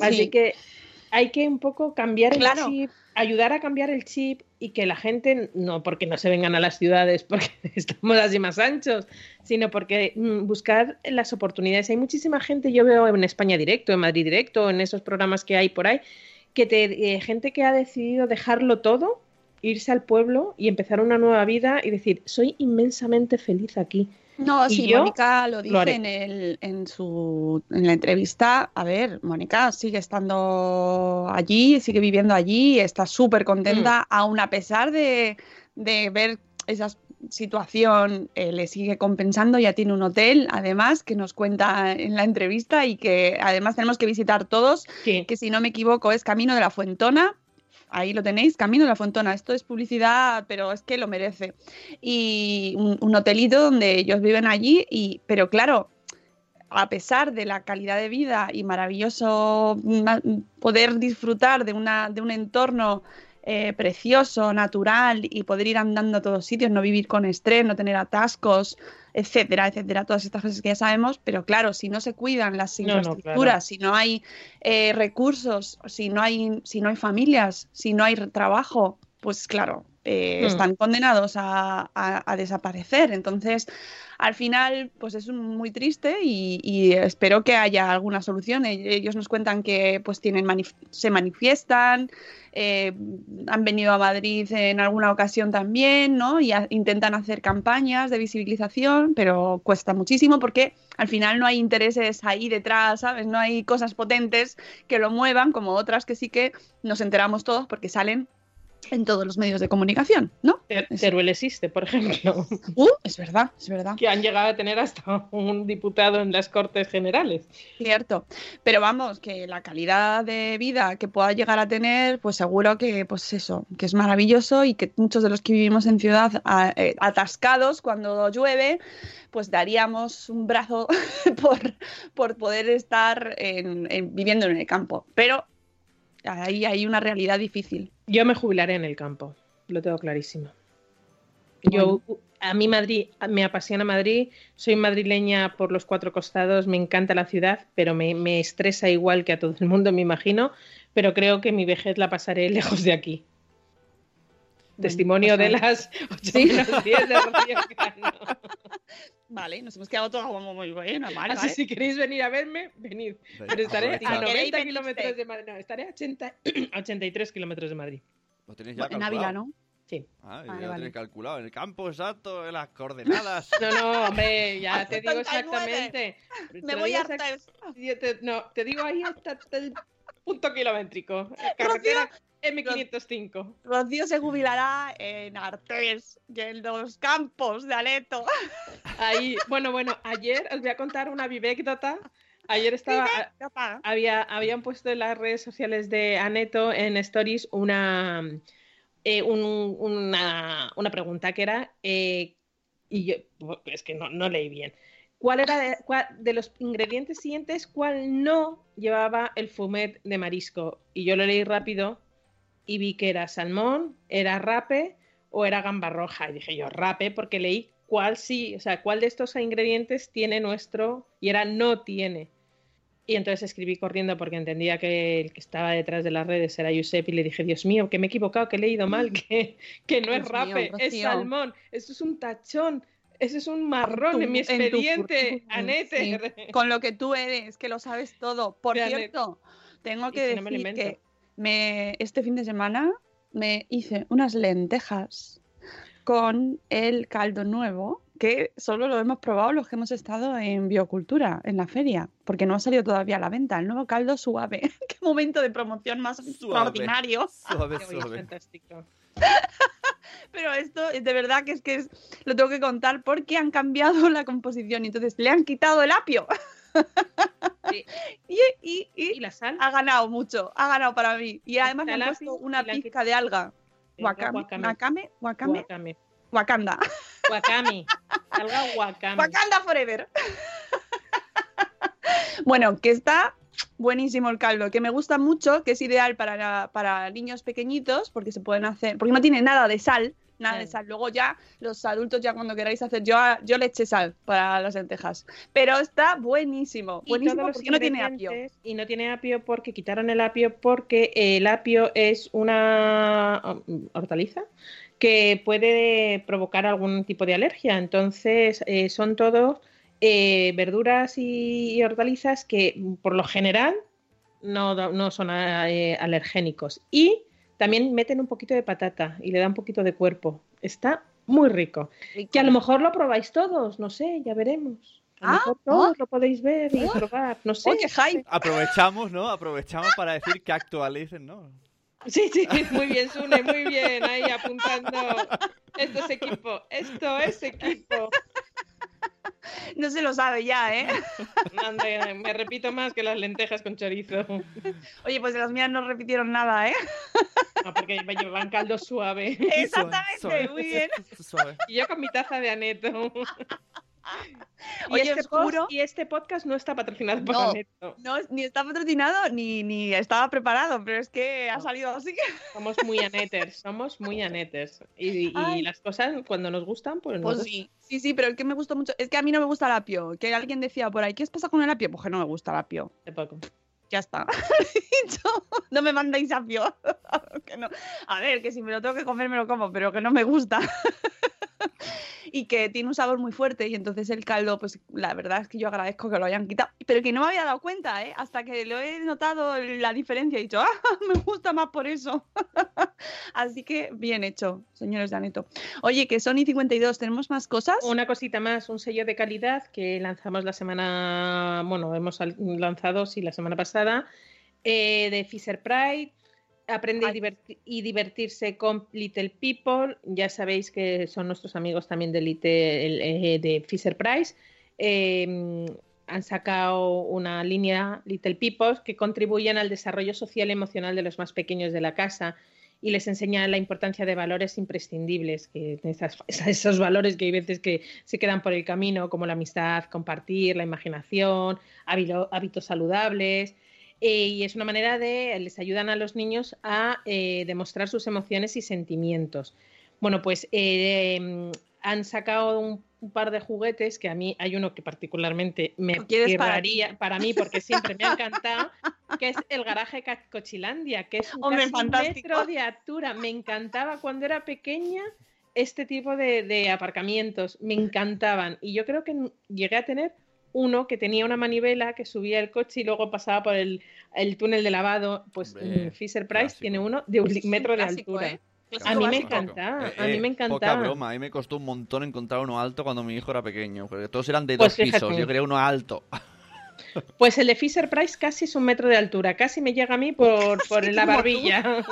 Así Sí. que hay que un poco cambiar el chip, ayudar a cambiar el chip y que la gente, no porque no se vengan a las ciudades porque estamos así más anchos, sino porque mm, buscar las oportunidades. Hay muchísima gente, yo veo en España Directo, en Madrid Directo, en esos programas que hay por ahí, que te, eh, gente que ha decidido dejarlo todo, irse al pueblo y empezar una nueva vida y decir, soy inmensamente feliz aquí. No, sí, Mónica lo dice en, el, en, su, en la entrevista. A ver, Mónica sigue estando allí, sigue viviendo allí, está súper contenta, aún a pesar de, de ver esa situación, eh, le sigue compensando, ya tiene un hotel, además, que nos cuenta en la entrevista y que además tenemos que visitar todos, Sí. que si no me equivoco es Camino de la Fuentona. Ahí lo tenéis, Camino de la Fontona. Esto es publicidad, pero es que lo merece. Y un, un hotelito donde ellos viven allí, y, pero claro, a pesar de la calidad de vida y maravilloso ma- poder disfrutar de, una, de un entorno eh, precioso, natural y poder ir andando a todos sitios, no vivir con estrés, no tener atascos, etcétera, etcétera, todas estas cosas que ya sabemos, pero claro, si no se cuidan las No, no, infraestructuras, claro. si no hay eh, recursos, si no hay, si no hay familias, si no hay trabajo, pues claro, eh, Hmm. están condenados a, a- a desaparecer. Entonces, al final, pues es muy triste y, y espero que haya alguna solución. E- Ellos nos cuentan que pues tienen manif- se manifiestan, eh, han venido a Madrid en alguna ocasión también, ¿no? Y intentan hacer campañas de visibilización, pero cuesta muchísimo porque al final no hay intereses ahí detrás, ¿sabes? No hay cosas potentes que lo muevan, como otras que sí que nos enteramos todos porque salen en todos los medios de comunicación, ¿no? Teruel existe, por ejemplo, Uh, es verdad, es verdad. que han llegado a tener hasta un diputado en las Cortes Generales. Cierto, pero vamos, que la calidad de vida que pueda llegar a tener, pues seguro que, pues eso, que es maravilloso y que muchos de los que vivimos en ciudad eh, atascados cuando llueve, pues daríamos un brazo por, por poder estar en- en- viviendo en el campo. Pero ahí hay una realidad difícil. Yo me jubilaré en el campo. lo tengo clarísimo. Yo, a mí Madrid, me apasiona Madrid, soy madrileña por los cuatro costados, me encanta la ciudad, pero me, me estresa igual que a todo el mundo, me imagino, pero creo que mi vejez la pasaré lejos de aquí. Testimonio de las 8 menos 10 de Rocío Cano. Vale, nos hemos quedado todos como muy buenas. Vale, Así vale. si queréis venir a verme, venid. Pero estaré a Aprovechad. 90 Queréis kilómetros de Madrid. No, estaré a 80, a 83 kilómetros de Madrid. Lo tenéis ya En. Ávila, ¿no? Sí. Ah, Vale, ya lo tenéis calculado. En el campo exacto, en las coordenadas. No, no, hombre, ya te digo 79. exactamente. Te Me voy a te- no, te digo ahí hasta, hasta el punto kilométrico. Carretera M505. Rocío se jubilará en Artés y en los campos de Aleto. Ahí, bueno, bueno, ayer os voy a contar una vivécdota. Ayer estaba, había, habían puesto en las redes sociales de Aneto en Stories una, eh, un- una, una pregunta que era, eh, y yo, es que no, no leí bien, ¿cuál era de, cuál- de los ingredientes siguientes, cuál no llevaba el fumet de marisco? Y yo lo leí rápido y vi que era salmón, era rape o era gamba roja. Y dije yo, rape, porque leí cuál sí, o sea, cuál de estos ingredientes tiene nuestro, y era no tiene. Y entonces escribí corriendo porque entendía que el que estaba detrás de las redes era Giuseppe y le dije, Dios mío, que me he equivocado, que he leído mal, que, que no es mío, rape, es salmón, eso es un tachón, eso es un marrón tu- en mi en tu expediente, Anete. Con lo que tú eres, que lo sabes todo. Por De cierto, tengo que lo decir que me, este fin de semana me hice unas lentejas con el caldo nuevo, que solo lo hemos probado los que hemos estado en biocultura, en la feria, porque no ha salido todavía a la venta. El nuevo caldo suave. Qué momento de promoción más Suave. extraordinario. Suave, Qué suave. fantástico. Pero esto es de verdad que es que es- lo tengo que contar porque han cambiado la composición y entonces le han quitado el apio. Sí. y, y- y ¿Y la sal? ha ganado mucho, ha ganado para mí. Y además le han puesto una pizca de alga. Wakame, wakame. wakame, wakame, Wakame. wakanda. Wakami. Alga wakami. Wakanda forever. bueno, que está buenísimo el caldo, que me gusta mucho, que es ideal para, para niños pequeñitos, porque se pueden hacer, porque no tiene nada de sal, nada de sal. Luego ya los adultos ya cuando queráis hacer, yo, yo le eché sal para las lentejas, pero está buenísimo, buenísimo porque no tiene apio. Y no tiene apio porque quitaron el apio porque el apio es una um, hortaliza que puede provocar algún tipo de alergia. Entonces, eh, son todos eh, verduras y, y hortalizas que por lo general no, no son eh, alergénicos. Y también meten un poquito de patata y le dan un poquito de cuerpo. Está muy rico. Que a lo mejor lo probáis todos, no sé, ya veremos. A lo Ah, mejor todos lo podéis ver y probar, no sé. ¡Oh, qué hype! Aprovechamos, ¿no? Aprovechamos para decir que actualicen, ¿no? Sí, sí, muy bien, Sune, muy bien, ahí apuntando. Esto es equipo, esto es equipo. No se lo sabe ya, ¿eh? Ande, me repito más que las lentejas con chorizo. Oye, pues las mías no repitieron nada, ¿eh? No, porque llevan caldo suave. Exactamente, Suave, muy bien. Suave. Y yo con mi taza de aneto. Y, Oye, este os juro- post- y este podcast no está patrocinado por No. Aneto. No, ni está patrocinado ni, ni estaba preparado, pero es que ha salido así. Somos muy aneters, somos muy aneters. Y, y las cosas cuando nos gustan, pues nos Pues gustan. sí, sí, sí, pero el que me gustó mucho es que a mí no me gusta el apio. Que alguien decía por ahí, ¿qué os pasa con el apio? Pues que no me gusta el apio. Ya está. No me mandéis apio. que no. A ver, que si me lo tengo que comer, me lo como, pero que no me gusta. Y que tiene un sabor muy fuerte y entonces el caldo, pues la verdad es que yo agradezco que lo hayan quitado, pero que no me había dado cuenta, ¿eh? Hasta que lo he notado la diferencia y he dicho, ah, me gusta más por eso. Así que bien hecho, señores de Aneto. Oye, que Sony 52, ¿tenemos más cosas? Una cosita más, un sello de calidad que lanzamos la semana, bueno, hemos lanzado, sí, la semana pasada, eh, de Fisher Pride. Aprende y, divertirse con Little People. Ya sabéis que son nuestros amigos también de, Little- eh, de Fisher Price. Eh, han sacado una línea Little People que contribuyen al desarrollo social y emocional de los más pequeños de la casa y les enseña la importancia de valores imprescindibles, que esas- esos valores que hay veces que se quedan por el camino, como la amistad, compartir, la imaginación, hábitos saludables. Eh, y es una manera de, les ayudan a los niños a eh, demostrar sus emociones y sentimientos. Bueno, pues eh, han sacado un, un par de juguetes que a mí hay uno que particularmente me ¿Lo quieres para mí porque siempre me ha encantado, que es el garaje Cochilandia, que es un, Hombre, fantástico. metro de altura. Me encantaba cuando era pequeña este tipo de, de aparcamientos, me encantaban. Y yo creo que llegué a tener uno que tenía una manivela que subía el coche y luego pasaba por el, el túnel de lavado. Pues Hombre, mm, Fisher Price clásico. tiene uno de un metro de clásico, altura. ¿eh? A mí me Clásico. encanta, Eh, a mí me Poca encantaba. broma, a mí me costó un montón encontrar uno alto cuando mi hijo era pequeño, porque todos eran de Pues dos pisos, yo quería uno alto. Pues el de Fisher Price casi es un metro de altura, casi me llega a mí por, por la barbilla.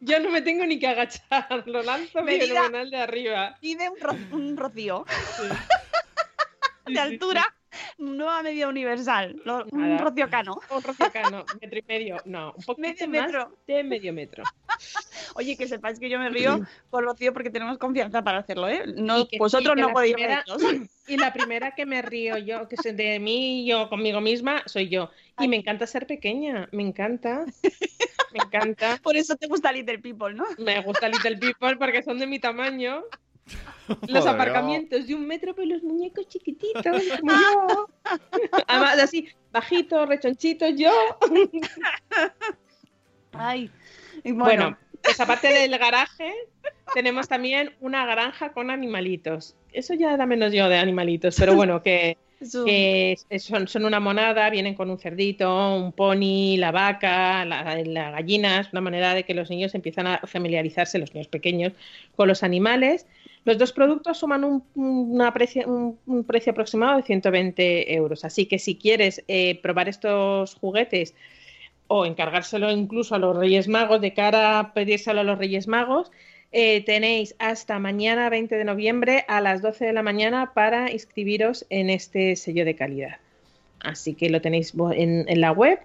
Yo no me tengo ni que agachar, lo lanzo fenomenal de arriba. Pide un, ro- un rocío Sí, de altura, nueva medida universal, lo- un Nada. rocío cano. Un rocío cano, metro y medio, no, un poquito Medio más metro. de medio metro. Oye, que sepáis que yo me río con Rocío porque tenemos confianza para hacerlo, ¿eh? No, que- vosotros no podéis primera-. Y la primera que me río yo, que es de mí, yo conmigo misma, soy yo. Y me encanta ser pequeña, me encanta. Me encanta. Por eso te gusta Little People, ¿no? Me gusta Little People porque son de mi tamaño. Los Joder, aparcamientos de un metro, pero los muñecos chiquititos, como yo. Además, así, bajitos, rechonchitos, yo. Ay. Y Bueno, bueno, pues aparte del garaje, tenemos también una granja con animalitos. Eso ya da menos yo de animalitos, pero bueno, que, son, son una monada, vienen con un cerdito, un pony, la vaca, la, la gallina, es una manera de que los niños empiezan a familiarizarse, los niños pequeños, con los animales. Los dos productos suman un, precio, aproximado de 120 euros. Así que si quieres eh, probar estos juguetes o encargárselo incluso a los Reyes Magos de cara a pedírselo a los Reyes Magos, eh, tenéis hasta mañana 20 de noviembre a las 12 de la mañana para inscribiros en este sello de calidad. Así que lo tenéis en la web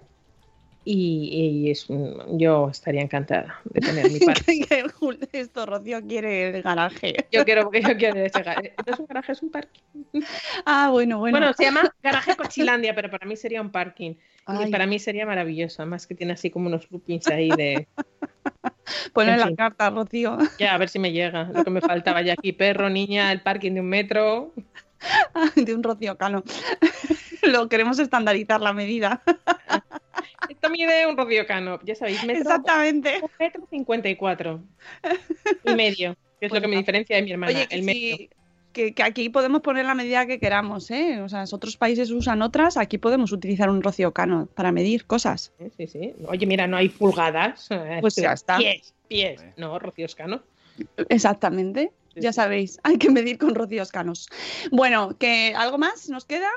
y, y es yo estaría encantada de tener mi parte. que Jul- esto Rocío quiere el garaje. Yo quiero, yo quiero ese garaje. No es un garaje, es un parking. Ah, bueno, bueno. Bueno, se llama Garaje Cochilandia, pero para mí sería un parking. Ay, Y para mí sería maravilloso, además que tiene así como unos loopings ahí de... ponle en la fin. carta, Rocío. Ya, a ver si me llega. Lo que me faltaba ya aquí, perro, niña, el parking de un metro. de un Rocío Cano. Lo queremos estandarizar la medida. Esto mide un Rocío Cano, ya sabéis, metro, Exactamente. un metro cincuenta y cuatro y medio, que es lo que me diferencia de mi hermana, Oye, el medio. sí, que, que aquí podemos poner la medida que queramos, ¿eh? O sea, si otros países usan otras, aquí podemos utilizar un Rocío Cano para medir cosas. Sí, sí, sí. Oye, mira, no hay pulgadas. Pues ya está. Pies, pies. No, Rocío Cano. Exactamente. Sí, Ya sí. sabéis, hay que medir con rocíos canos. Bueno, que ¿algo más nos queda?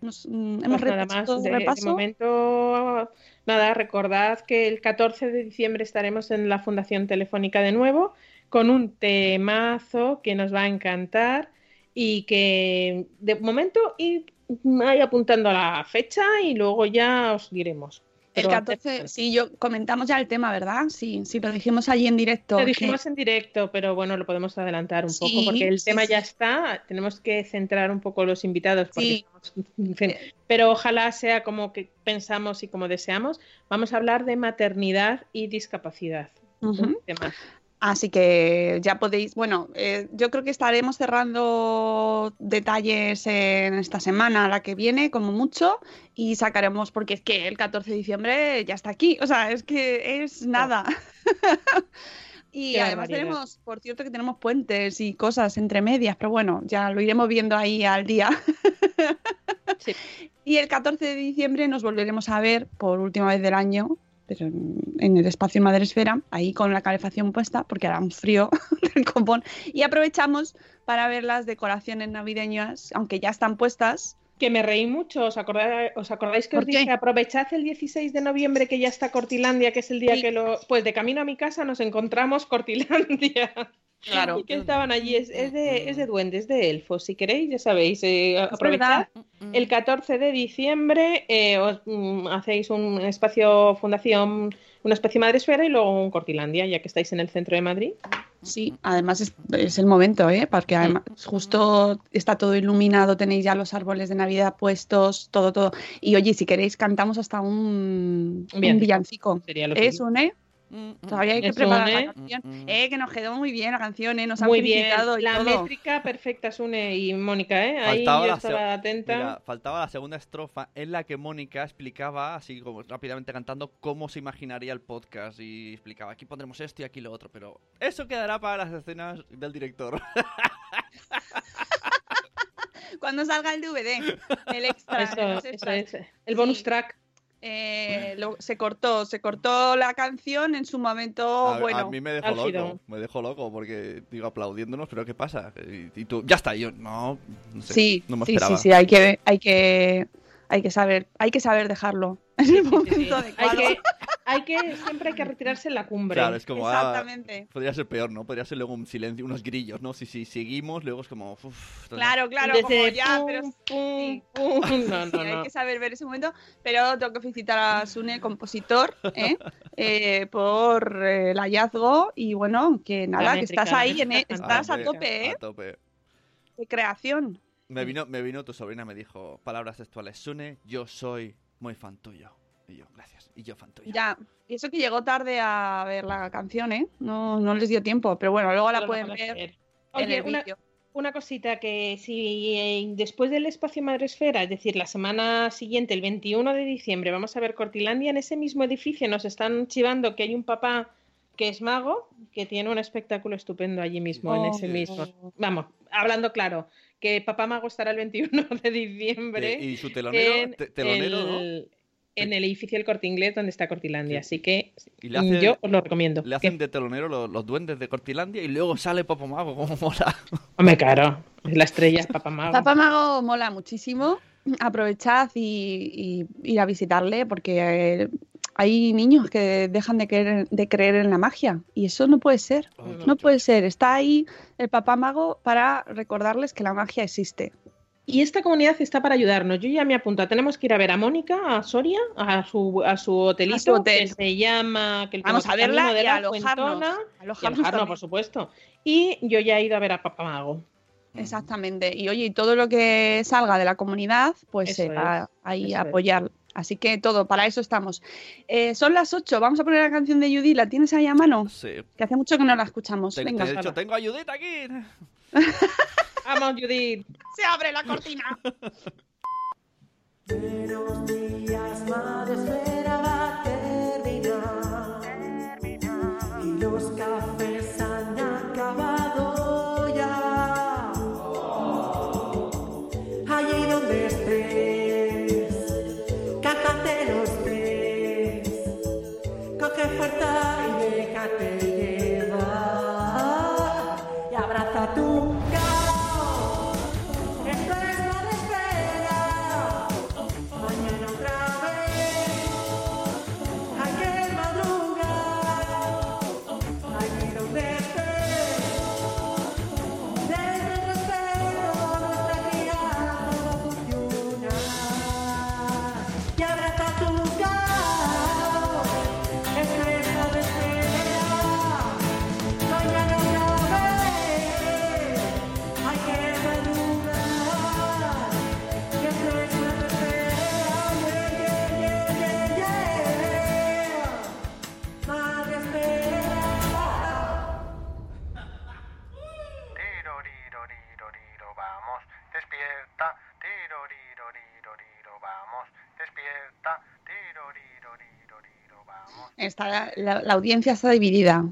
Nos, mm, hemos Pues nada más, de, momento, nada, recordad que el 14 de diciembre estaremos en la Fundación Telefónica de nuevo con un temazo que nos va a encantar y que de momento ir ahí apuntando a la fecha y luego ya os diremos. El Pero 14, antes- sí, yo comentamos ya el tema, ¿verdad? Sí, sí, lo dijimos allí en directo. Lo que- dijimos en directo, pero bueno, lo podemos adelantar un Sí, poco porque el tema sí. ya está. Tenemos que centrar un poco los invitados. porque Sí. estamos- en fin, pero ojalá sea como que pensamos y como deseamos. Vamos a hablar de maternidad y discapacidad. Tema. Así que ya podéis, bueno, eh, yo creo que estaremos cerrando detalles en esta semana, la que viene, como mucho, y sacaremos, porque es que el 14 de diciembre ya está aquí, o sea, es que es nada. y Qué además barbaridad. tenemos, por cierto, que tenemos puentes y cosas entre medias, pero bueno, ya lo iremos viendo ahí al día. Sí. Y el 14 de diciembre nos volveremos a ver por última vez del año, pero en, en el espacio Madresfera, ahí con la calefacción puesta, porque hará un frío del copón. Y aprovechamos para ver las decoraciones navideñas, aunque ya están puestas. Que me reí mucho. ¿Os acordáis, os acordáis que ¿Por os dije? qué? Aprovechad el 16 de noviembre que ya está Cortilandia, que es el día Sí. que lo. Pues de camino a mi casa nos encontramos Cortilandia. Claro. Y que estaban allí. Es, es de, es de duendes, de elfos. Si queréis, ya sabéis. eh, aprovechad. verdad. El 14 de diciembre eh, os, mm, hacéis un espacio fundación, una especie madresfera y luego un Cortilandia, ya que estáis en el centro de Madrid. Sí, además es, es el momento, ¿eh? Porque además justo está todo iluminado, tenéis ya los árboles de Navidad puestos, todo, todo. Y oye, si queréis cantamos hasta un, Un un villancico. Sería lo que Es un, ¿eh? Todavía hay que Es preparar la ¿eh? canción. Mm, mm. Eh, que nos quedó muy bien la canción, ¿eh? Nos han Muy bien, y la todo. métrica perfecta, Sune y Mónica, ¿eh? Ahí Faltaba yo la estaba atenta. Mira, faltaba la segunda estrofa en la que Mónica explicaba, así como rápidamente cantando, cómo se imaginaría el podcast y explicaba, aquí pondremos esto y aquí lo otro, pero eso quedará para las escenas del director. Cuando salga el DVD, el extra. Eso, los eso extras. es. El bonus Sí. track. Eh, lo- se cortó, se cortó la canción en su momento, a, a bueno. mí me dejó loco, me dejó loco porque digo aplaudiéndonos, pero ¿qué pasa? Y, y tú, ya está, y yo, no, no sé, Sí, no me sí, esperaba. sí, sí, hay que, hay que, hay que saber, hay que saber dejarlo en el momento Sí, sí. Hay adecuado. que, hay que, siempre hay que retirarse en la cumbre. Claro, es como, ah, Exactamente. podría ser peor, ¿no? Podría ser luego un silencio, unos grillos, ¿no? Si, si seguimos, luego es como, Claro, claro, Desde como ya, pum, pero pum, sí. pum. No, sí, no, hay que saber ver ese momento, pero tengo que felicitar a Sune, compositor, ¿eh? Eh, por eh, el hallazgo y bueno, que nada, que estás ahí, en, métrica estás a tope, ¿eh? A tope. De creación. Me vino, me vino tu sobrina, me dijo palabras textuales. Sune, yo soy muy fan tuyo. Y yo, gracias. Y yo fan tuyo. Ya, y eso que llegó tarde a ver la canción, ¿eh? No, no les dio tiempo, pero bueno, luego la Pero pueden ver en Oye, el una, vídeo. una cosita que si eh, después del espacio Madresfera, es decir, la semana siguiente, el 21 de diciembre, vamos a ver Cortilandia, en ese mismo edificio nos están chivando que hay un papá que es mago, que tiene un espectáculo estupendo allí mismo, en ese Oh. mismo. Vamos, hablando claro, que papá mago estará el 21 de diciembre. Eh, y su telonero, en te- telonero, ¿no? el, en el edificio del Corte Inglés donde está Cortilandia. Sí. Así que yo os lo recomiendo. Le hacen de telonero los, los duendes de Cortilandia y luego sale Papo Mago, como mola. Hombre, claro, es la estrella, es papá mago. Papá Mago mola muchísimo. Aprovechad y, y ir a visitarle porque eh, hay niños que dejan de creer, de creer en la magia y eso no puede ser. No puede ser. Está ahí el Papá Mago para recordarles que la magia existe. Y esta comunidad está para ayudarnos. Yo ya me apunto. Tenemos que ir a ver a Mónica, a Soria, a su, a su hotelito, A su hotel. que se llama... Que el Vamos a verla de y la a alojarnos. Fuentona, y Alojarnos por supuesto. Y yo ya he ido a ver a Papá Mago. Exactamente. Y oye, y todo lo que salga de la comunidad, pues se va ahí a es. apoyar. Así que todo, para eso estamos. Eh, son las 8, vamos a poner la canción de Judy, ¿la tienes ahí a mano? Sí. Que hace mucho que no la escuchamos. Te, Venga, te he dicho, Sara. tengo ayudita aquí. Vamos, Judith. se abre la cortina. Buenos días, madre espera va a terminar. Y los cafés han acabado Está, la, la audiencia está dividida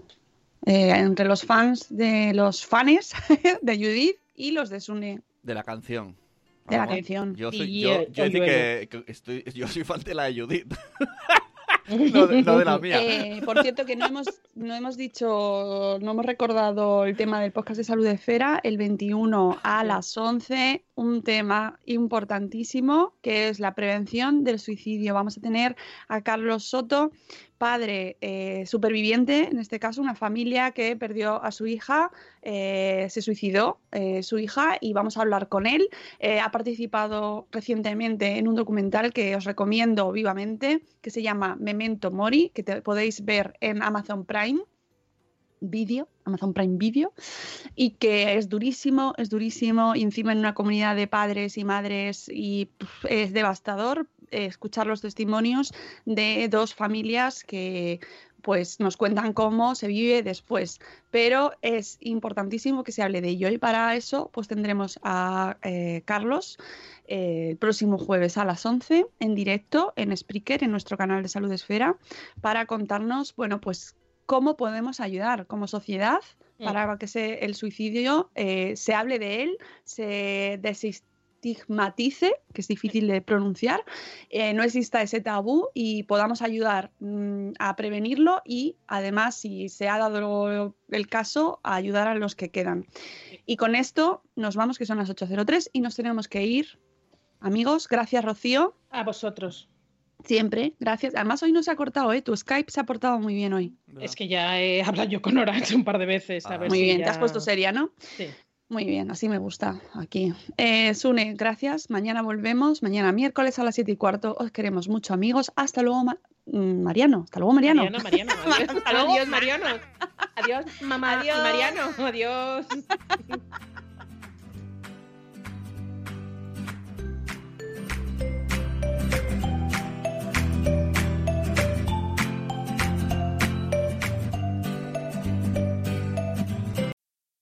eh, entre los fans de los fans de Judith y los de Sune. De la canción. De la canción. Yo soy, yo, yo decir Oyuelo. que, que estoy, yo soy fan de la de Judith. no, de, no de la mía. Eh, por cierto, que no hemos, no hemos dicho, no hemos recordado el tema del podcast de salud de Esfera, el 21 a las 11, un tema importantísimo que es la prevención del suicidio. Vamos a tener a Carlos Soto, padre eh, superviviente, en este caso una familia que perdió a su hija, eh, se suicidó eh, su hija y vamos a hablar con él. Ha participado recientemente en un documental que os recomiendo vivamente, que se llama Memento Mori, que podéis ver en Amazon Prime. Video, Amazon Prime Video, y que es durísimo, es durísimo, encima en una comunidad de padres y madres, y es devastador escuchar los testimonios de dos familias que pues nos cuentan cómo se vive después, pero es importantísimo que se hable de ello y para eso pues tendremos a eh, Carlos eh, el próximo jueves a las 11 en directo en Spreaker, en nuestro canal de Salud Esfera, para contarnos, bueno, pues cómo podemos ayudar como sociedad para que se- el suicidio eh, se hable de él, se desestigmatice, que es difícil de pronunciar, eh, no exista ese tabú y podamos ayudar mm, a prevenirlo y además, si se ha dado el caso, a ayudar a los que quedan. Y con esto nos vamos, que son las 8.03 y nos tenemos que ir. Amigos, gracias Rocío. A vosotros. Siempre, gracias. Además, hoy no se ha cortado, ¿eh? Tu Skype se ha portado muy bien hoy. Es que ya he hablado yo con Orange un par de veces. A Ah. ver Muy si bien, ya- te has puesto seria, ¿no? Sí. Muy bien, así me gusta aquí. Eh, Sune, gracias. Mañana volvemos. Mañana miércoles a las 7 y cuarto. Os queremos mucho, amigos. Hasta luego, Ma- mm, Mariano. Hasta luego, Mariano. Mariano, Mariano. Adiós, Mariano. Adiós, mamá Adiós. y Mariano. Adiós.